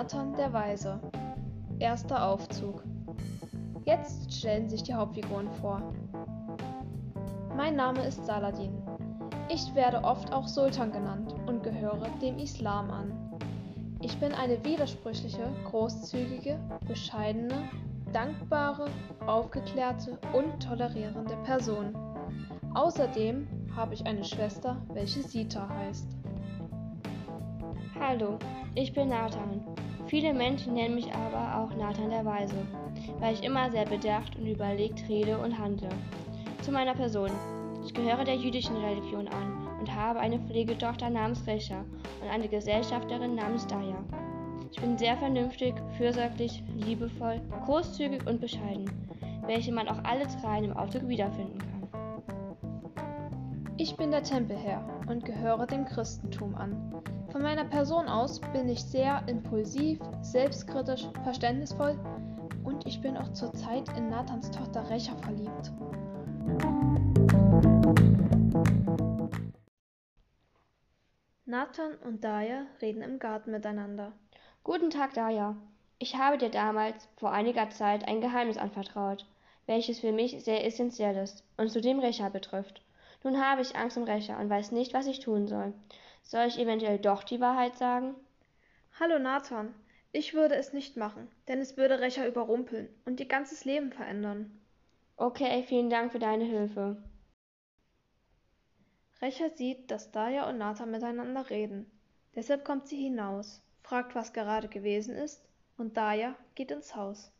Nathan der Weise. Erster Aufzug. Jetzt stellen sich die Hauptfiguren vor. Mein Name ist Saladin. Ich werde oft auch Sultan genannt und gehöre dem Islam an. Ich bin eine widersprüchliche, großzügige, bescheidene, dankbare, aufgeklärte und tolerierende Person. Außerdem habe ich eine Schwester, welche Sita heißt. Hallo, ich bin Nathan. Viele Menschen nennen mich aber auch Nathan der Weise, weil ich immer sehr bedacht und überlegt rede und handle. Zu meiner Person. Ich gehöre der jüdischen Religion an und habe eine Pflegetochter namens Recha und eine Gesellschafterin namens Daya. Ich bin sehr vernünftig, fürsorglich, liebevoll, großzügig und bescheiden, welche man auch alle drei im Aufzug wiederfinden kann. Ich bin der Tempelherr und gehöre dem Christentum an. Von meiner Person aus bin ich sehr impulsiv, selbstkritisch, verständnisvoll und ich bin auch zurzeit in Nathans Tochter Recha verliebt. Nathan und Daya reden im Garten miteinander. Guten Tag, Daya. Ich habe dir damals vor einiger Zeit ein Geheimnis anvertraut, welches für mich sehr essentiell ist und zudem Recha betrifft. Nun habe ich Angst um Recha und weiß nicht, was ich tun soll. Soll ich eventuell doch die Wahrheit sagen? Hallo Nathan, ich würde es nicht machen, denn es würde Recha überrumpeln und ihr ganzes Leben verändern. Okay, vielen Dank für deine Hilfe. Recha sieht, dass Daya und Nathan miteinander reden. Deshalb kommt sie hinaus, fragt, was gerade gewesen ist, und Daya geht ins Haus.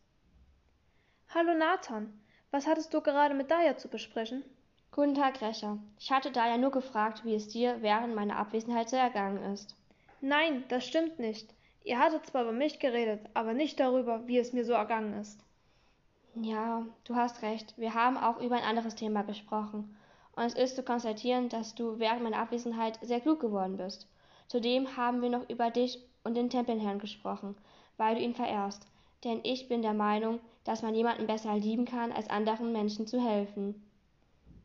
Hallo Nathan, was hattest du gerade mit Daya zu besprechen? Guten Tag, Recher. Ich hatte da ja nur gefragt, wie es dir während meiner Abwesenheit so ergangen ist. Nein, das stimmt nicht. Ihr hattet zwar über mich geredet, aber nicht darüber, wie es mir so ergangen ist. Ja, du hast recht. Wir haben auch über ein anderes Thema gesprochen. Und es ist zu konstatieren, dass du während meiner Abwesenheit sehr klug geworden bist. Zudem haben wir noch über dich und den Tempelherrn gesprochen, weil du ihn verehrst. Denn ich bin der Meinung, dass man jemanden besser lieben kann, als anderen Menschen zu helfen.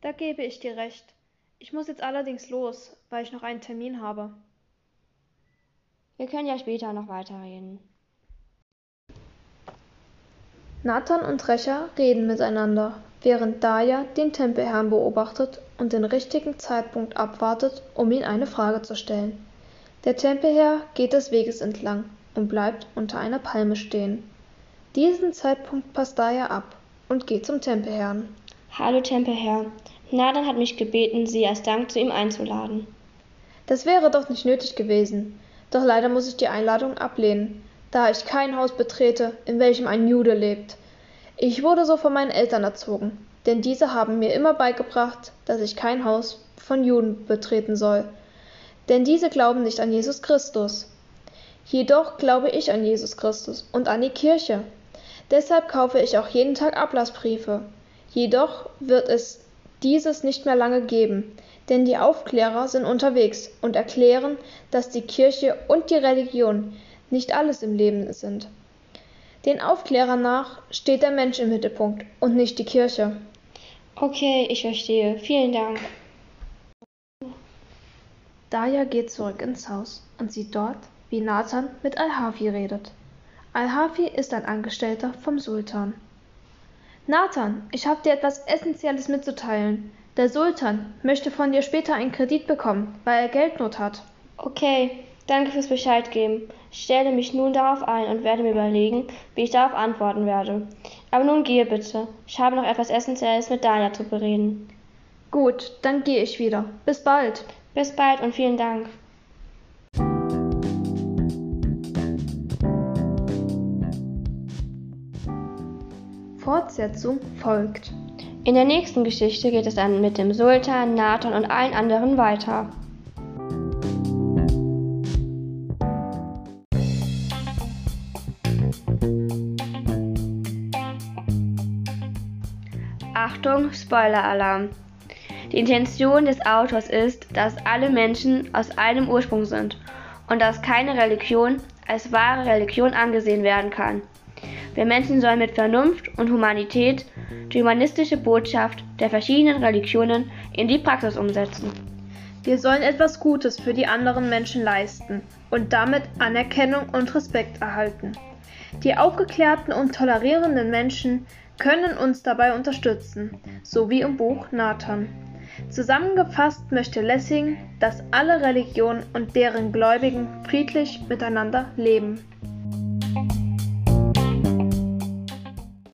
Da gebe ich dir recht. Ich muss jetzt allerdings los, weil ich noch einen Termin habe. Wir können ja später noch weiterreden. Nathan und Recha reden miteinander, während Daya den Tempelherrn beobachtet und den richtigen Zeitpunkt abwartet, um ihm eine Frage zu stellen. Der Tempelherr geht des Weges entlang und bleibt unter einer Palme stehen. Diesen Zeitpunkt passt Daya ab und geht zum Tempelherrn. Hallo Tempelherr, Nathan hat mich gebeten, Sie als Dank zu ihm einzuladen. Das wäre doch nicht nötig gewesen. Doch leider muss ich die Einladung ablehnen, da ich kein Haus betrete, in welchem ein Jude lebt. Ich wurde so von meinen Eltern erzogen, denn diese haben mir immer beigebracht, dass ich kein Haus von Juden betreten soll. Denn diese glauben nicht an Jesus Christus. Jedoch glaube ich an Jesus Christus und an die Kirche. Deshalb kaufe ich auch jeden Tag Ablassbriefe. Jedoch wird es dieses nicht mehr lange geben, denn die Aufklärer sind unterwegs und erklären, dass die Kirche und die Religion nicht alles im Leben sind. Den Aufklärern nach steht der Mensch im Mittelpunkt und nicht die Kirche. Okay, ich verstehe. Vielen Dank. Daya geht zurück ins Haus und sieht dort, wie Nathan mit Al-Hafi redet. Al-Hafi ist ein Angestellter vom Sultan. Nathan, ich habe dir etwas Essentielles mitzuteilen. Der Sultan möchte von dir später einen Kredit bekommen, weil er Geldnot hat. Okay, danke fürs Bescheid geben. Ich stelle mich nun darauf ein und werde mir überlegen, wie ich darauf antworten werde. Aber nun gehe bitte. Ich habe noch etwas Essentielles mit Dania zu bereden. Gut, dann gehe ich wieder. Bis bald. Bis bald und vielen Dank. Fortsetzung folgt. In der nächsten Geschichte geht es dann mit dem Sultan, Nathan und allen anderen weiter. Achtung, Spoiler-Alarm! Die Intention des Autors ist, dass alle Menschen aus einem Ursprung sind und dass keine Religion als wahre Religion angesehen werden kann. Wir Menschen sollen mit Vernunft und Humanität die humanistische Botschaft der verschiedenen Religionen in die Praxis umsetzen. Wir sollen etwas Gutes für die anderen Menschen leisten und damit Anerkennung und Respekt erhalten. Die aufgeklärten und tolerierenden Menschen können uns dabei unterstützen, so wie im Buch Nathan. Zusammengefasst möchte Lessing, dass alle Religionen und deren Gläubigen friedlich miteinander leben.